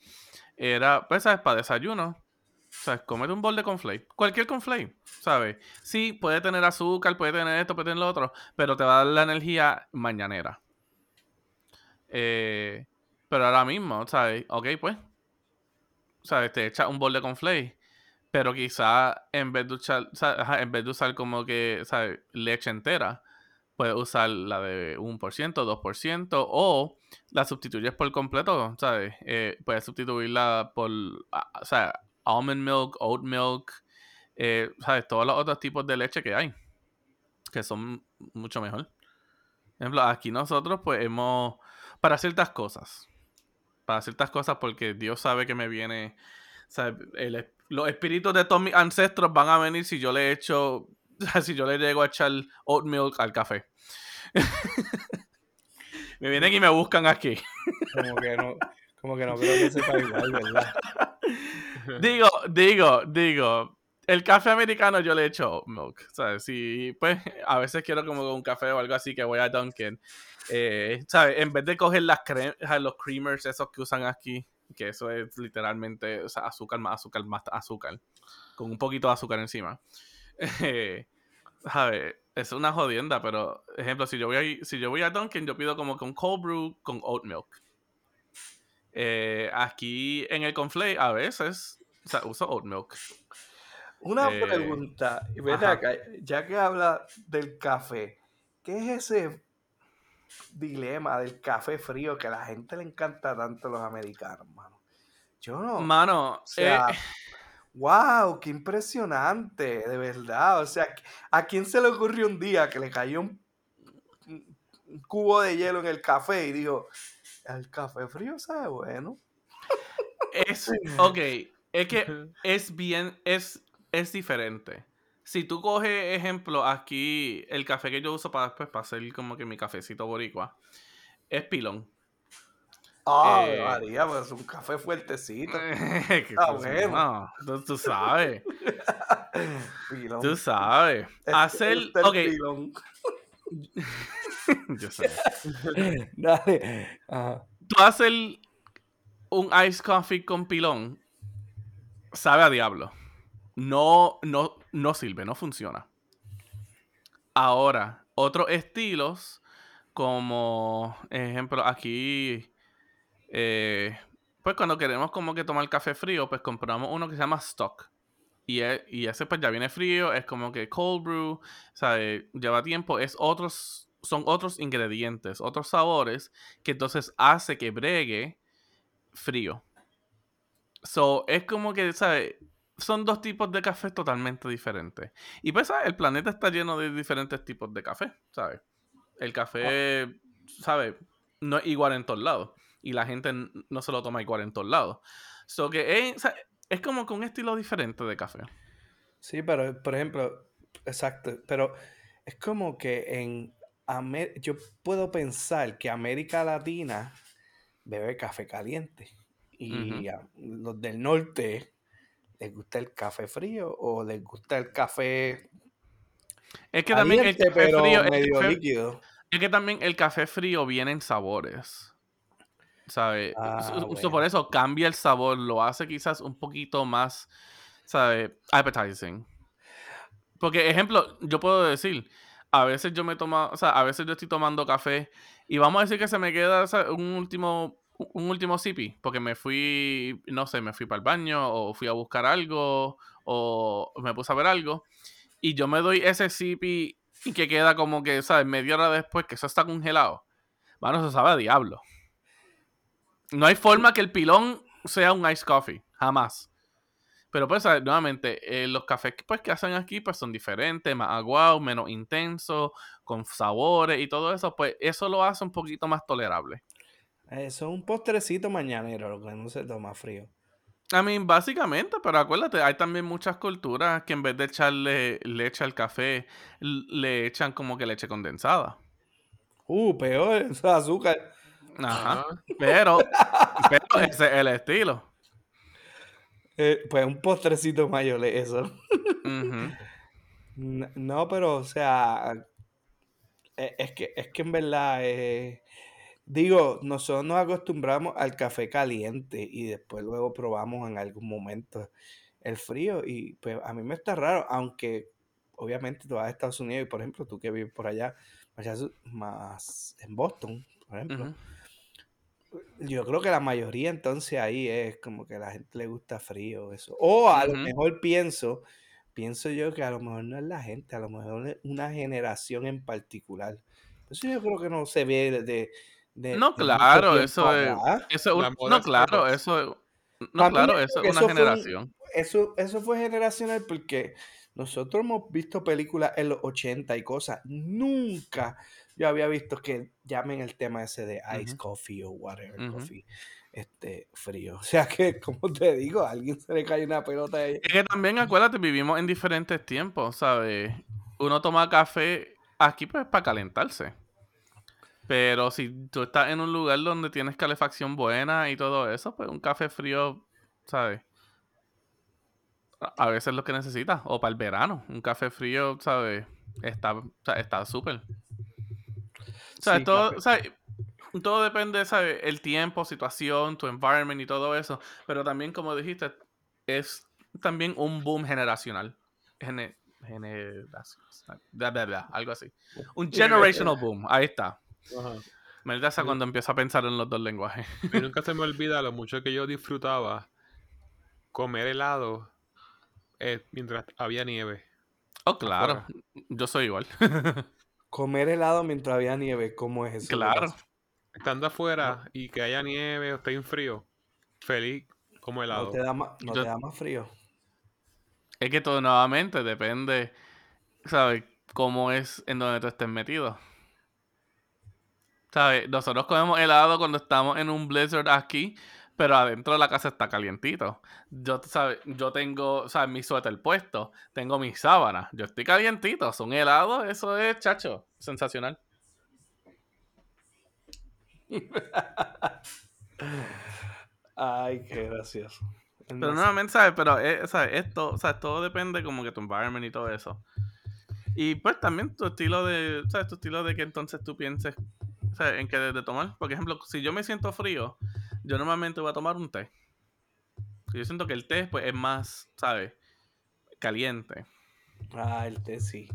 era, pues, ¿sabes? Para desayuno, ¿sabes? Comete un bol de conflay, cualquier conflay, ¿sabes? Sí, puede tener azúcar, puede tener esto, puede tener lo otro, pero te va a dar la energía mañanera. Eh, pero ahora mismo, ¿sabes? Ok, pues. ¿Sabes? Te echa un bol de conflay. Pero quizá en vez de usar, en vez de usar como que, ¿sabes? Leche entera, puedes usar la de 1%, 2%, o la sustituyes por completo, ¿sabes? Eh, puedes sustituirla por, o sea, almond milk, oat milk, eh, ¿sabes? Todos los otros tipos de leche que hay, que son mucho mejor. Por ejemplo, aquí nosotros, pues hemos. Para ciertas cosas. Para ciertas cosas, porque Dios sabe que me viene. ¿sabe? El es- los espíritus de todos mis ancestros van a venir si yo le echo. Si yo le llego a echar oat milk al café. me vienen y me buscan aquí. Como que no, como que no creo que sepa igual, ¿verdad? Digo, digo, digo. El café americano yo le echo oat milk. ¿Sabes? Si, pues, a veces quiero como un café o algo así que voy a Dunkin'. Eh, ¿Sabes? En vez de coger las cre- los creamers, esos que usan aquí, que eso es literalmente o sea, azúcar más azúcar más azúcar, con un poquito de azúcar encima. Eh, ¿Sabes? Es una jodienda, pero, ejemplo, si yo voy a, si yo voy a Dunkin', yo pido como con cold brew con oat milk. Eh, aquí en el conflay a veces o sea, uso oat milk. Una Eh, pregunta, y ven ajá. acá, ya que habla del café, ¿qué es ese dilema del café frío que a la gente le encanta tanto a los americanos, mano? Yo no, o Mano, sea, eh, wow, qué impresionante, de verdad. O sea, ¿a quién se le ocurrió un día que le cayó un, cubo de hielo en el café y dijo, el café frío sabe bueno? es, ok, es que es bien, es, es diferente. Si tú coges ejemplo aquí, el café que yo uso para después, para hacer como que mi cafecito boricua, es pilón. Ah, Eh, María, pues es un café fuertecito. Ah, bueno. no, tú, tú sabes, Pilón. tú sabes. Es- Hacer, es el ok, pilón. yo sé. Dale. Ajá. Tú hacer un ice coffee con pilón, sabe a diablo. No, no, no sirve, no funciona. Ahora, otros estilos, como ejemplo, aquí, eh, pues cuando queremos como que tomar café frío, pues compramos uno que se llama Stock. Y, e- y ese pues ya viene frío, es como que cold brew, ¿sabe? Lleva tiempo, es otros, son otros ingredientes, otros sabores, que entonces hace que bregue frío. So, es como que, ¿sabes? Son dos tipos de café totalmente diferentes. Y pues, ¿sabes? El planeta está lleno de diferentes tipos de café, ¿sabes? El café, ¿sabes? No es igual en todos lados. Y la gente no se lo toma igual en todos lados. So que es, o sea, es como que un estilo diferente de café. Sí, pero por ejemplo, exacto, pero es como que en Amé- yo puedo pensar que América Latina bebe café caliente y a los del norte les gusta el café frío o les gusta el café Es que también el caliente café pero frío, el medio café- líquido. Es que también el café frío viene en sabores. ¿Sabes? Ah, So- so bueno. por eso cambia el sabor, lo hace quizás un poquito más, ¿sabes? Appetizing. Porque, ejemplo, yo puedo decir, a veces yo me tomo, o sea, a veces yo estoy tomando café y vamos a decir que se me queda ¿sabes? un último un último sipi, porque me fui, no sé, me fui para el baño o fui a buscar algo o me puse a ver algo y yo me doy ese sipi y que queda como que, ¿sabes? Media hora después que eso está congelado. Bueno, eso sabe a diablo. No hay forma que el pilón sea un ice coffee, jamás. Pero pues, nuevamente, eh, los cafés que, pues, que hacen aquí pues son diferentes, más aguados, menos intensos, con sabores y todo eso, pues eso lo hace un poquito más tolerable. Eso es un postrecito mañanero, lo que no se toma frío. I mean, básicamente, pero acuérdate, hay también muchas culturas que en vez de echarle leche al café, le echan como que leche condensada. Uh, peor, eso es azúcar. Ajá. Pero, pero ese es el estilo. Eh, pues un postrecito mayor eso. N- No, pero, o sea, e- es que, es que en verdad, eh, digo, nosotros nos acostumbramos al café caliente y después luego probamos en algún momento el frío y pues a mí me está raro, aunque obviamente tú vas a Estados Unidos y por ejemplo tú que vives por allá, más, en Boston, por ejemplo. Yo creo que la mayoría entonces ahí es como que a la gente le gusta frío, eso. O a lo mejor pienso, pienso yo que a lo mejor no es la gente, a lo mejor es una generación en particular. Eso yo creo que no se ve de, de, de No, claro, eso es. Eso es un- no, claro, eso es. No, claro, eso es una eso fue generación. Eso, eso fue generacional porque nosotros hemos visto películas en los 80 y cosas. Nunca yo había visto que llamen el tema ese de ice coffee o whatever coffee este, frío. O sea que, como te digo, a alguien se le cae una pelota ahí. Es que también, acuérdate, vivimos en diferentes tiempos, ¿sabes? Uno toma café aquí, pues, para calentarse. Pero si tú estás en un lugar donde tienes calefacción buena y todo eso, pues un café frío, ¿sabes? A veces es lo que necesitas. O para el verano, un café frío, ¿sabes? Está súper. O sea, Sí, todo, café. o sea, todo depende, ¿sabes? El tiempo, situación, tu environment y todo eso. Pero también, como dijiste, es también un boom generacional. Gene- generacional. Bla, bla, bla, algo así. Un generational boom. Ahí está. Ajá. Me da esa Sí. cuando empiezo a pensar en los dos lenguajes. Y nunca se me olvida lo mucho que yo disfrutaba comer helado eh, mientras había nieve. Oh, claro. Afuera. Yo soy igual. Comer helado mientras había nieve, ¿cómo es eso? ¿Qué claro. Estando afuera y que haya nieve o esté en frío, feliz como No helado. te da más, no Yo- te da más frío. Es que todo nuevamente depende, ¿sabes? Cómo es en donde tú estés metido. ¿Sabes? Nosotros comemos helado cuando estamos en un blizzard aquí, pero adentro de la casa está calientito. Yo, ¿sabes? Yo tengo, ¿sabes? Mi suéter puesto, tengo mis sábanas, yo estoy calientito, son helados, eso es, chacho, sensacional. Ay, qué gracioso. Pero nuevamente, ¿sabes? Pero, eh, ¿sabes? Esto, ¿sabes? Todo depende como que tu environment y todo eso. Y pues también tu estilo de, ¿sabes? Tu estilo de que entonces tú pienses, ¿sabes? En qué de tomar. Por ejemplo, si yo me siento frío, yo normalmente voy a tomar un té. Yo siento que el té, pues, es más, ¿sabes? Caliente. Ah, el té sí.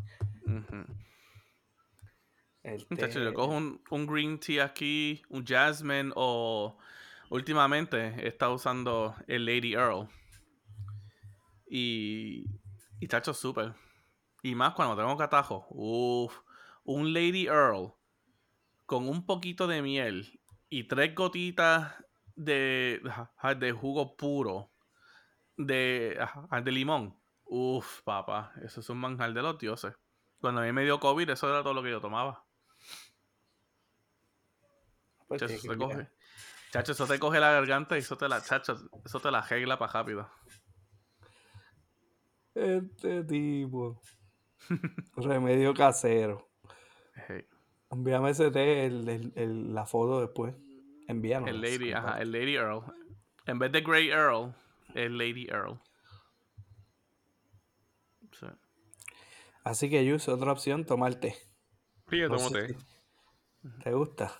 El Muchacho, té. yo cojo un, un green tea aquí, un jasmine o últimamente he estado usando el Lady Earl. Y, y tacho súper. Y más cuando tengo catajo. Uf, un Lady Earl con un poquito de miel y tres gotitas de, de jugo puro de, de limón. Uf, papá, eso es un manjar de los dioses. Cuando a mí me dio COVID, eso era todo lo que yo tomaba. Pues Chacho, eso te coge. Chacho, eso te coge la garganta y eso te la, chacho, eso te la arregla para rápido. Este tipo. Remedio casero. Hey, Envíame ese té, el, el- el- la foto después. Envíanos. el Lady, ajá, el Lady Earl. En vez de Grey Earl, el Lady Earl. Sí. Así que, Yus, otra opción, tomar té. Sí, yo No tomo sé té. si ¿Te gusta?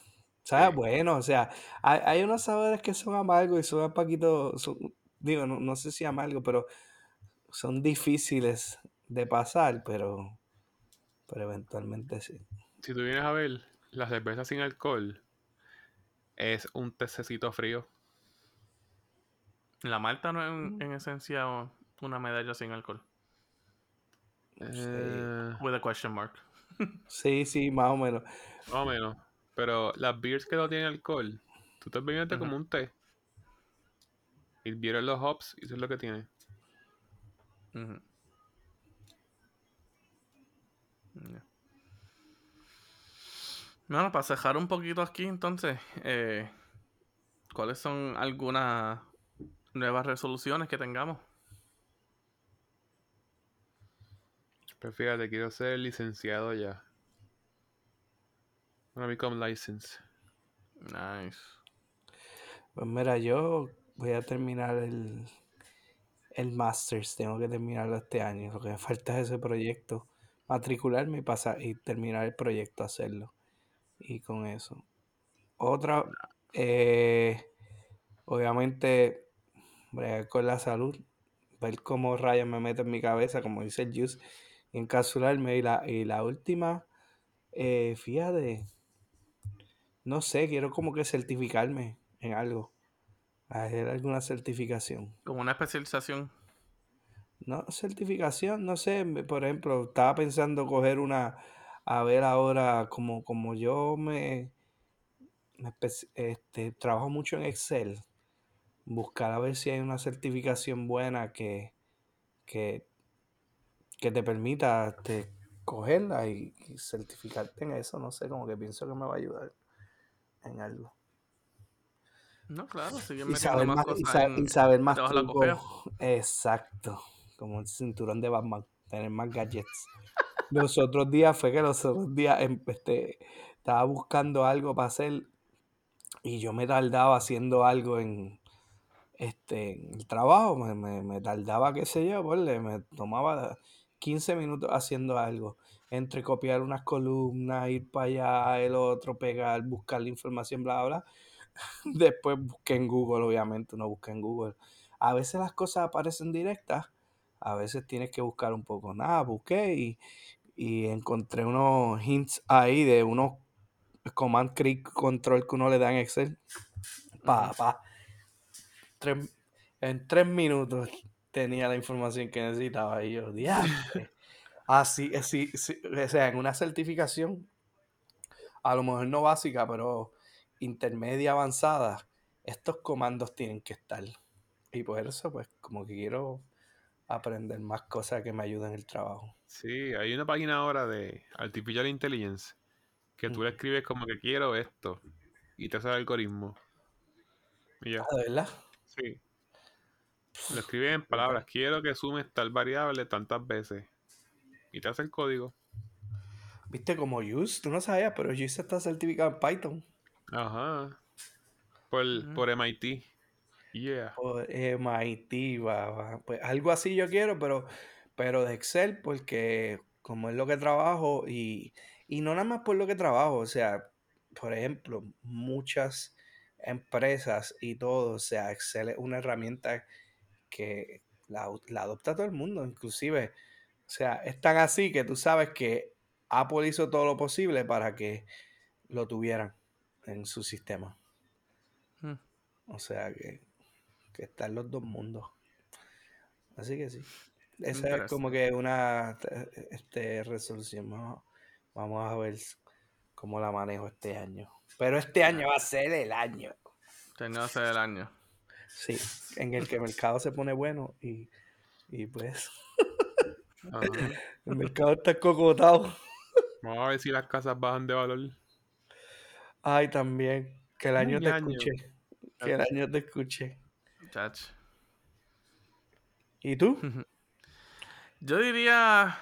Sabe Sí. bueno, o sea, hay, hay unos sabores que son amargos y son un poquito, son- digo, no, no sé si amargos, pero son difíciles de pasar, pero, pero eventualmente sí. Si tú vienes a ver, la cerveza sin alcohol es un tececito frío. La malta no es en, Mm. en esencia una medalla sin alcohol. Eh, With a question mark. Sí, sí, más o menos. más o menos. Pero las beers que no tienen alcohol, tú estás bebiendo como un té. Hirvieron los hops y eso es lo que tiene. Bueno, para cejar un poquito aquí, entonces, eh, ¿cuáles son algunas nuevas resoluciones que tengamos? Pero fíjate, quiero ser licenciado ya. Wanna become licensed. Nice. Pues mira, yo voy a terminar el, el Masters, tengo que terminarlo este año. Lo que me falta es ese proyecto, matricularme y pasar y terminar el proyecto, hacerlo. Y con eso. Otra, eh, obviamente, bregar con la salud, ver cómo rayos me meto en mi cabeza, como dice el Juice, y encapsularme. Y la, y la última, eh, fíjate, no sé, quiero como que certificarme en algo, hacer alguna certificación. Como una especialización. No, certificación, no sé, por ejemplo, estaba pensando coger una, a ver ahora, como, como yo me, me este, trabajo mucho en Excel, buscar a ver si hay una certificación buena que, que, que te permita este, cogerla y, y certificarte en eso, no sé, como que pienso que me va a ayudar en algo. No, claro, siguen Y saber más más, y en- saber más trucos. Exacto. Como el cinturón de Batman. Tener más gadgets. Los otros días fue que los otros días em, este, estaba buscando algo para hacer y yo me tardaba haciendo algo en este el trabajo. Me, me- me tardaba, qué sé yo, ponle, me tomaba 15 minutos haciendo algo. Entre copiar unas columnas, ir para allá, el otro, pegar, buscar la información, bla, bla. Después busqué en Google, obviamente, uno busca en Google. A veces las cosas aparecen directas, a veces tienes que buscar un poco. Nada, busqué y, y encontré unos hints ahí de unos command click control que uno le da en Excel. Pa, pa. Tres- en tres minutos tenía la información que necesitaba y yo, diablo. Ah, sí, eh, sí, sí, o sea, en una certificación, a lo mejor no básica, pero intermedia avanzada, estos comandos tienen que estar. Y por eso, pues, como que quiero aprender más cosas que me ayuden en el trabajo. Sí, hay una página ahora de Artificial Intelligence que tú le escribes como que quiero esto y te hace el algoritmo. Y ya, Ah, ¿de verdad? sí. Lo escribes en palabras, quiero que sumes tal variable tantas veces. Y te hace el código. Viste como Use, tú no sabías, pero Use está certificado en Python. Ajá. Por, por MIT. Yeah. O MIT, va, va. Pues algo así yo quiero, pero, pero de Excel, porque como es lo que trabajo y, y no nada más por lo que trabajo, o sea, por ejemplo, muchas empresas y todo, o sea, Excel es una herramienta que la, la adopta todo el mundo, inclusive, o sea, es tan así que tú sabes que Apple hizo todo lo posible para que lo tuvieran en su sistema. Mm. O sea que, que está en los dos mundos. Así que sí. Esa es como que una te- este, resolución. Vamos, vamos a ver cómo la manejo este año. Pero este año va a ser el año. Tenía que ser el año. Sí, en el que el mercado se pone bueno y, y pues Ajá. el mercado está cocotado. Vamos a ver si las casas bajan de valor. Ay, también. Que el año te año. escuche. Que el año te escuche. Chach. ¿Y tú? Yo diría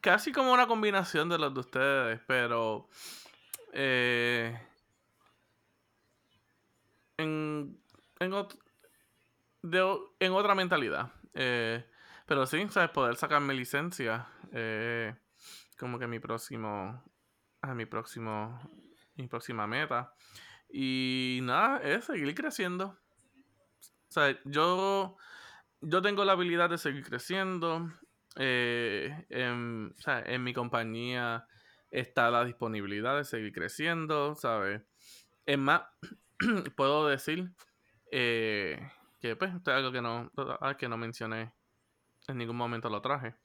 casi como una combinación de los de ustedes, pero eh, en, en, ot- de en otra mentalidad. Eh, pero sí, ¿sabes? Poder sacar mi licencia. eh, como que mi próximo. A mi próximo. Mi próxima meta. Y nada, es seguir creciendo. Sea, yo. Yo tengo la habilidad de seguir creciendo. eh, en, o sea, en mi compañía está la disponibilidad de seguir creciendo, ¿sabes? Es más, puedo decir eh, que pues, esto es algo que no, ah, que no mencioné en ningún momento lo traje.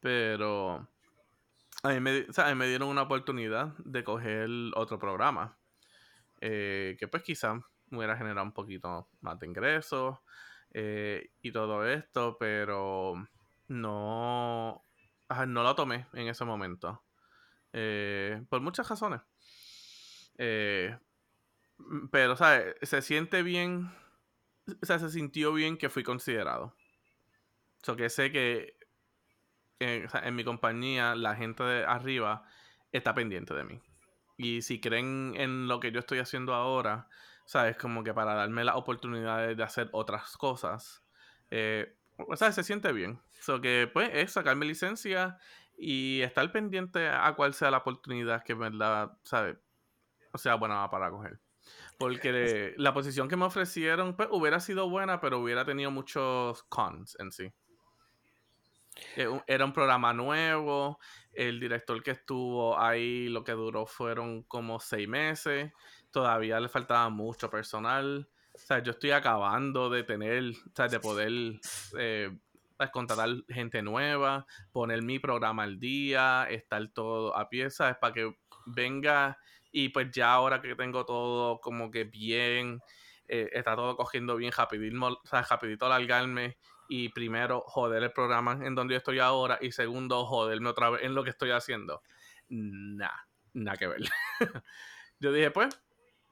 Pero a mí me, o sea, me dieron una oportunidad de coger otro programa. eh, que pues quizá me hubiera generado un poquito más de ingresos eh, y todo esto, pero no, no lo tomé en ese momento. eh, por muchas razones. Eh, pero, ¿sabes? Se siente bien. O sea, se sintió bien que fui considerado. O sea, que sé que en mi compañía la gente de arriba está pendiente de mí. Y si creen en lo que yo estoy haciendo ahora, ¿sabes? Como que para darme la oportunidad de hacer otras cosas, eh, o sea, se siente bien. So que, pues, es sacarme licencia y estar pendiente a cuál sea la oportunidad que, en verdad, ¿sabes? O sea, buena para coger. Porque la posición que me ofrecieron, pues, hubiera sido buena, pero hubiera tenido muchos cons en sí. Eh, Era un programa nuevo, el director que estuvo ahí lo que duró fueron como seis meses, todavía le faltaba mucho personal, o sea, yo estoy acabando de tener, o sea, de poder eh, pues, contratar gente nueva, poner mi programa al día, estar todo a pieza, es para que venga y pues ya ahora que tengo todo como que bien, eh, está todo cogiendo bien rapidito, o sea, rapidito alargarme y primero joder el programa en donde yo estoy ahora y segundo joderme otra vez en lo que estoy haciendo. Nah, nada que ver. yo dije, pues,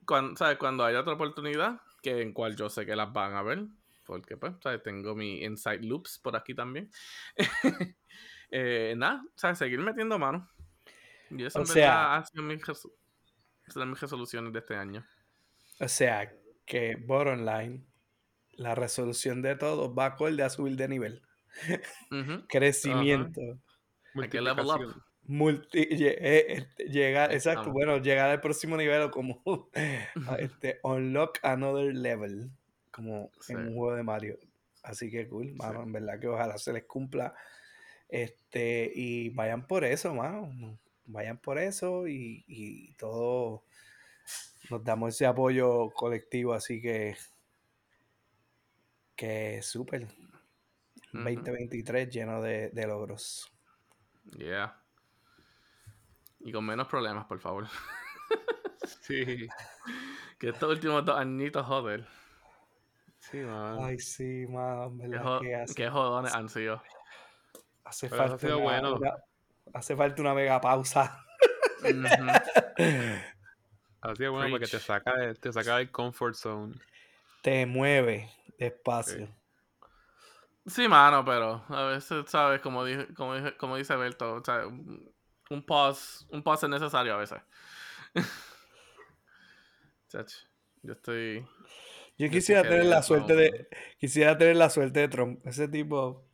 cuando, ¿sabes? cuando haya otra oportunidad, que en cual yo sé que las van a ver, porque pues, ¿sabes? tengo mi Inside Loops por aquí también. eh, nada, ¿sabes? seguir metiendo mano. Y eso O en sea- ha sido mis, mis resoluciones de este año. O sea, que bottom line, la resolución de todo va acorde a subir de nivel. Crecimiento. Hay que level up. Multi, eh, este, llegar, Ahí exacto, bueno, llegar al próximo nivel o como este, unlock another level, como Sí. en un juego de Mario. Así que cool, mano, en verdad que ojalá se les cumpla. Este, y vayan por eso, mano. Vayan por eso y, y todo nos damos ese apoyo colectivo, así que que súper. Ujú. 2023 lleno de, de logros. Yeah. Y con menos problemas, por favor. Sí, Que estos últimos dos añitos, joder. sí, mano. Ay, sí, mano, en Qué, hace, jodones han sido. hace Pero eso ha falta sido una, bueno. una- hace falta una mega pausa. Ujú. Así es bueno porque te saca, de- te saca del comfort zone. Te mueve despacio. Sí, mano, pero a veces, ¿sabes? Como, dije, como, dije- como dice Berto, sea, un pause, un pause es necesario a veces. Chach, yo estoy... Yo quisiera tener la no. suerte de. Quisiera tener la suerte de Trump. Ese tipo.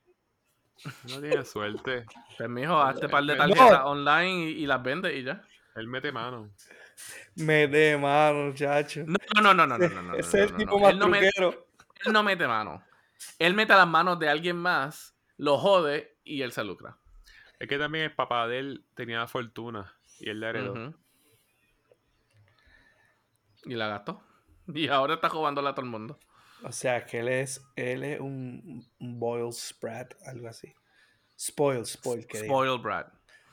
No tiene suerte. Pues, mijo, hazte par de No. tarjetas online y, y las vende y ya. Él mete mano. Me de mano, muchacho. No, no, no, no, no, no, no. no, Ese es el no, tipo no. más Él no, mete, él no mete mano. Él mete las manos de alguien más, lo jode y él se lucra. Es que también el papá de él tenía fortuna y él la heredó. Y la gastó. Y ahora está jugándola a todo el mundo. O sea, que él es, él es un, un boil sprat, algo así. Spoil, spoil, que. Spoiled brat.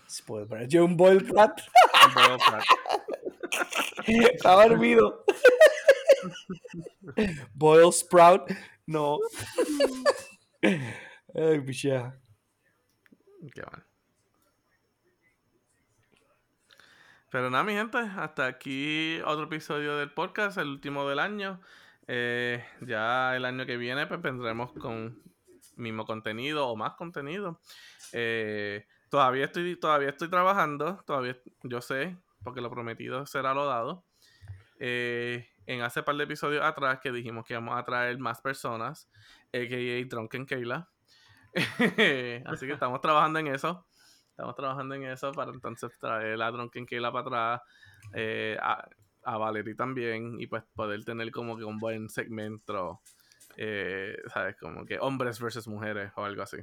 Spoil brat. Yo un boil brat. Un spoiled brat. Estaba dormido. boil sprout. No. Ay, picha. Qué mal. Pero nada, mi gente, hasta aquí otro episodio del podcast, el último del año. Eh, ya el año que viene pues vendremos con mismo contenido o más contenido. Eh, todavía estoy, todavía estoy trabajando, todavía yo sé, porque lo prometido será lo dado. Eh, en hace par de episodios atrás que dijimos que íbamos a traer más personas, a.k.a. Drunken Kayla. Así que estamos trabajando en eso. Estamos trabajando en eso para entonces traer a Drunken Kayla para atrás. eh, a, a Valerie también. Y pues poder tener como que un buen segmento. eh, ¿Sabes? Como que hombres versus mujeres o algo así.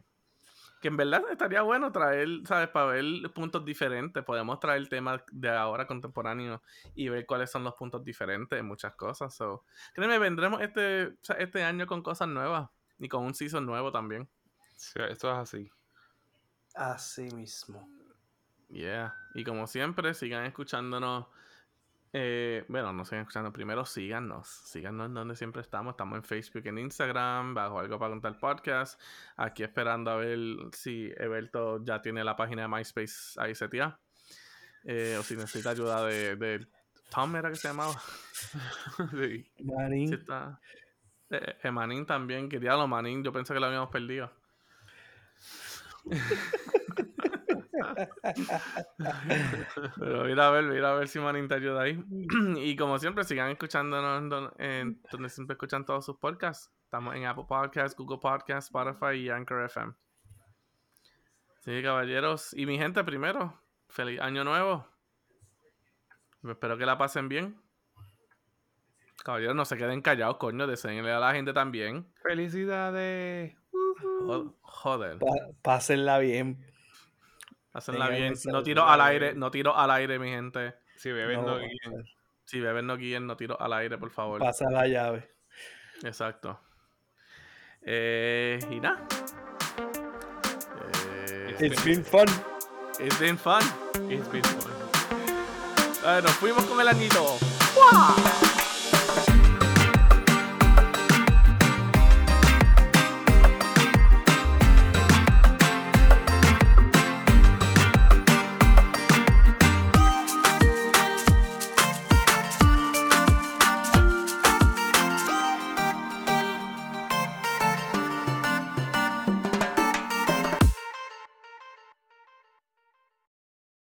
Que en verdad estaría bueno traer, ¿sabes? Para ver puntos diferentes. Podemos traer temas de ahora contemporáneos y ver cuáles son los puntos diferentes en muchas cosas. So, créeme, vendremos este, este año con cosas nuevas y con un season nuevo también. Sí, Esto es así. Así mismo. Yeah. Y como siempre, sigan escuchándonos. eh, bueno, no sigan escuchando. Primero síganos. Síganos en donde siempre estamos. Estamos en Facebook, en Instagram, bajo algo para contar podcast. Aquí esperando a ver si Eberto ya tiene la página de MySpace ahí seteada. Eh, o si necesita ayuda de, de Tom, era que se llamaba. sí. Marín. Sí está. Eh, eh, Manín también, que diablo, Manín, yo pensé que lo habíamos perdido. Pero mira a ver, mira a ver si Manín te ayuda ahí. y como siempre, sigan escuchándonos en don- en donde siempre escuchan todos sus podcasts. Estamos en Apple Podcasts, Google Podcasts, Spotify y Anchor FM. Sí, caballeros. Y mi gente, primero, feliz año nuevo. Espero que la pasen bien. Caballeros, no se queden callados, coño. Deseenle a la gente también. Felicidades. Jo- Joder. Pásenla bien. Tengan bien. No tiro al aire, no tiro al aire, mi gente. Si beben No, no, guíen. Si beben no guíen, no tiro al aire, por favor. Pasa la llave. Exacto. Eh, y nada. Eh, It's been fun. it's been fun. It's been fun. Eh, nos fuimos con el añito. ¡Guau!